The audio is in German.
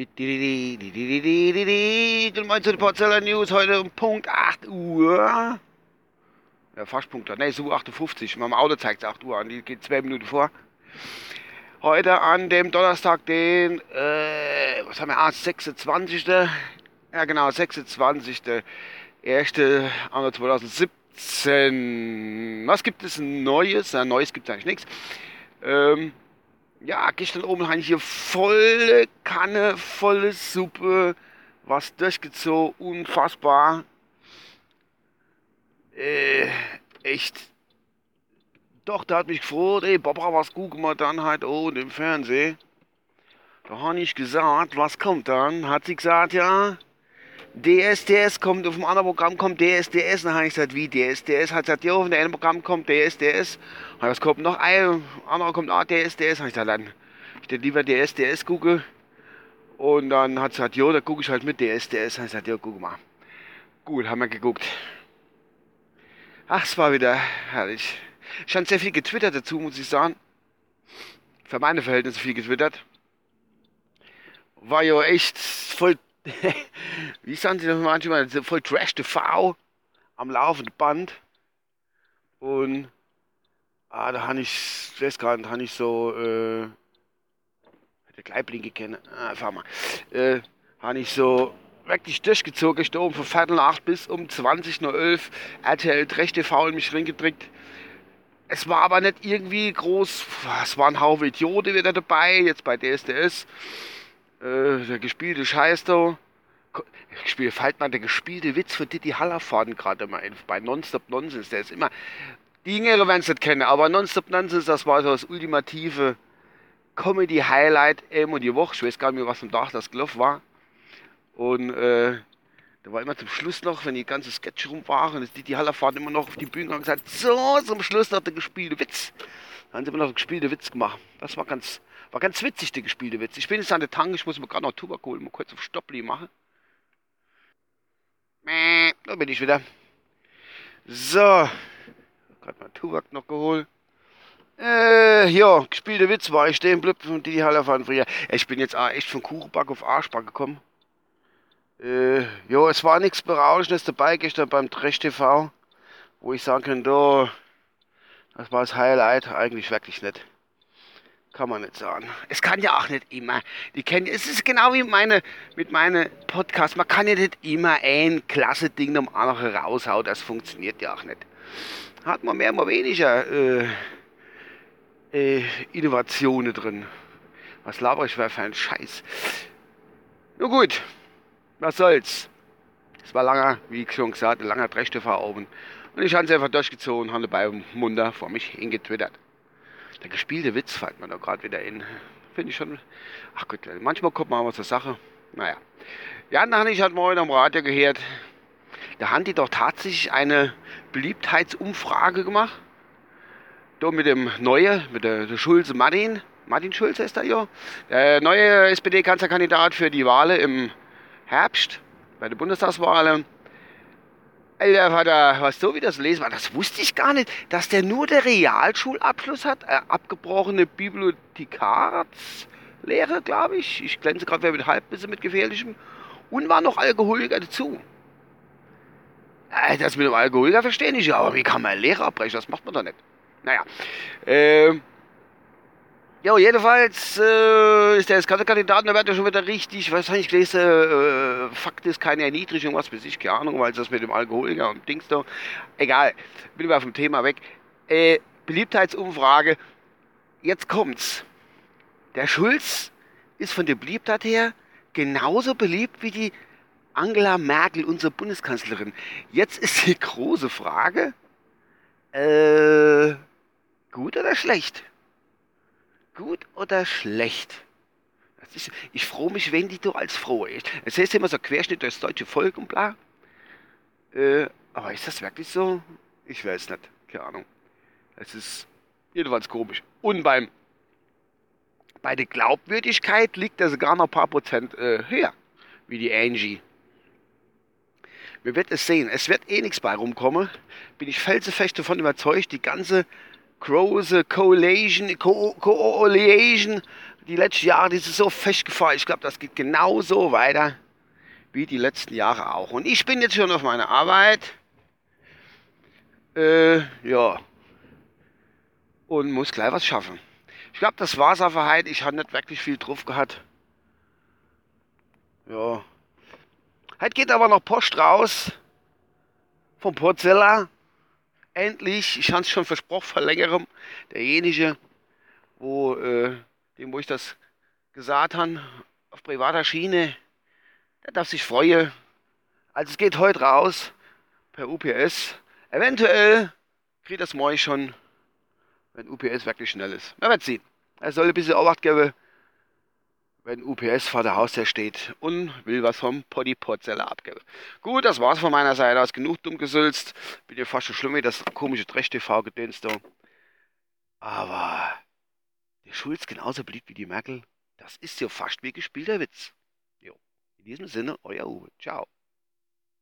Willkommen zu den Porzeller News heute um Punkt 8 Uhr. Ja, fast Punkt. Ne, so 58. Mein Auto zeigt es 8 Uhr an. Die geht zwei Minuten vor. Heute an dem Donnerstag, den, äh, was haben wir, ah, 26. Ja, genau, 26. 1. 2017. Was gibt es Neues? Ja, Neues gibt es eigentlich nichts. Ähm, ja, gestern oben habe ich hier volle Kanne, volle Suppe, was durchgezogen, unfassbar. Äh, echt. Doch, da hat mich gefreut, ey, Barbara, was gucken wir dann halt oh, im Fernsehen? Da habe ich gesagt, was kommt dann? Hat sie gesagt, ja, DSDS kommt, auf dem anderen Programm kommt DSDS. Dann habe ich gesagt, wie DSDS? Hat gesagt, ja, auf dem einen Programm kommt DSDS. Und was kommt noch? Ein anderer kommt auch DSDS. Habe ich gesagt, dann ich dann lieber DSDS gucke. Und dann hat sie gesagt, ja, da gucke ich halt mit DSDS. Habe ich gesagt, ja, guck mal. Gut, haben wir geguckt. Ach, es war wieder herrlich. Ich habe sehr viel getwittert dazu, muss ich sagen. Für meine Verhältnisse viel getwittert. War ja echt voll wie sagen sie das manchmal, voll Trash TV am laufenden Band. Und ah, da habe ich, ich weiß gar nicht, habe ich so, äh, der Gleiblinge kennen, ah, fahr mal, äh, habe ich so wirklich durchgezogen, ich oben von Viertel nach acht bis um 20.11 Uhr RTL Trash TV in mich reingedrückt. Es war aber nicht irgendwie groß, es waren Haufe Idioten wieder dabei, jetzt bei DSDS äh, der gespielte Scheiß da. Spiel, fällt mal der gespielte Witz von Didi Hallerfaden gerade mal ein, bei Nonstop Nonsense. Der ist immer. Die Jüngere werden es nicht kennen, aber Nonstop Nonsense, das war so das ultimative Comedy-Highlight immer die Woche. Ich weiß gar nicht mehr, was am Tag das gelaufen war. Und äh, da war immer zum Schluss noch, wenn die ganze Sketch rum waren, ist Didi Hallerfaden immer noch auf die Bühne und gesagt: So, zum Schluss noch der gespielte Witz. Dann haben sie immer noch den gespielten Witz gemacht. Das war ganz, war ganz witzig, der gespielte Witz. Ich bin jetzt an der Tank, ich muss mir gerade noch Tubak holen, mal kurz auf Stoppli machen. Da bin ich wieder. So. Gerade mal Tubak noch geholt. Äh, ja, gespielte Witz war ich stehen blöd und die Halle fahren früher. Ich bin jetzt echt von Kuchenback auf Arschback gekommen. Äh, ja, es war nichts Berauschendes dabei gestern beim Trash TV, wo ich sagen kann, da, das war das Highlight, eigentlich wirklich nicht. Kann man nicht sagen. Es kann ja auch nicht immer. Die kennen, es ist genau wie meine, mit meinen Podcasts. Man kann ja nicht immer ein klasse Ding am anderen raushauen. Das funktioniert ja auch nicht. Hat man mehr, mal weniger äh, äh, Innovationen drin. Was laber ich für einen Scheiß? Nur gut, was soll's. Es war langer, wie ich schon gesagt, ein langer Drechtefahrer oben. Und ich habe es einfach durchgezogen und habe beim Munter vor mich hingetwittert. Der gespielte Witz fällt mir da gerade wieder in. Finde ich schon. Ach gut, manchmal kommt man aber zur Sache. Naja. Ja, dann habe ich halt morgen am Radio gehört. Da haben die doch tatsächlich eine Beliebtheitsumfrage gemacht. Da mit dem neuen, mit der, Schulze Martin. Martin Schulze ist da ja. Der neue SPD-Kanzlerkandidat für die Wahlen im Herbst, bei der Bundestagswahl. Alter, Vater, was so wie das lesen war, das wusste ich gar nicht, dass der nur der Realschulabschluss hat, äh, abgebrochene Bibliothekarslehre, glaube ich. Ich glänze gerade mit Halbwissen mit gefährlichem und war noch Alkoholiker dazu. Äh, das mit dem Alkoholiker verstehe ich ja, aber wie kann man Lehrer abbrechen? Das macht man doch nicht. Naja, ähm, Jo, jedenfalls äh, ist der ja schon wieder richtig, was habe ich gelesen, äh, Fakt ist keine Erniedrigung, was weiß ich, keine Ahnung, weil das mit dem Alkoholiker und Dings da, egal, bin wir vom Thema weg. Äh, Beliebtheitsumfrage, jetzt kommt's. Der Schulz ist von der Beliebtheit her genauso beliebt wie die Angela Merkel, unsere Bundeskanzlerin. Jetzt ist die große Frage, äh, gut oder schlecht? Gut oder schlecht? Ist, ich freue mich, wenn die du als froh ist. Es heißt immer so Querschnitt durchs deutsche Volk und bla. Äh, aber ist das wirklich so? Ich weiß nicht. Keine Ahnung. Es ist jedenfalls komisch. Und beim bei der Glaubwürdigkeit liegt er sogar noch ein paar Prozent äh, höher, wie die Angie. Wir werden es sehen. Es wird eh nichts bei rumkommen. Bin ich felsenfest davon überzeugt, die ganze große Coalition, Co Coalition, die letzten Jahre, die ist so festgefahren. Ich glaube, das geht genauso weiter wie die letzten Jahre auch. Und ich bin jetzt schon auf meiner Arbeit. Äh, ja. Und muss gleich was schaffen. Ich glaube, das war's aber heute. Ich habe nicht wirklich viel drauf gehabt. Ja. Heute geht aber noch Post raus. Vom Porzeller. Endlich. Ich habe es schon versprochen vor längerem. Derjenige, wo, äh, dem, wo ich das gesagt habe, auf privater Schiene, der darf sich freuen. Also es geht heute raus per UPS. Eventuell kriegt das morgen schon, wenn UPS wirklich schnell ist. Man wird sehen. Er soll ein bisschen Obacht geben, wenn UPS vor der Haustür steht und will was vom Poddy Potzeller abgeben. Gut, das war's von meiner Seite aus. Genug dumm gesülzt. Bin ja fast so schlimm wie das komische Trash-TV-Gedöns da. Aber der Schulz genauso beliebt wie die Merkel, das ist ja fast wie gespielter Witz. Jo. In diesem Sinne, euer Uwe. Ciao.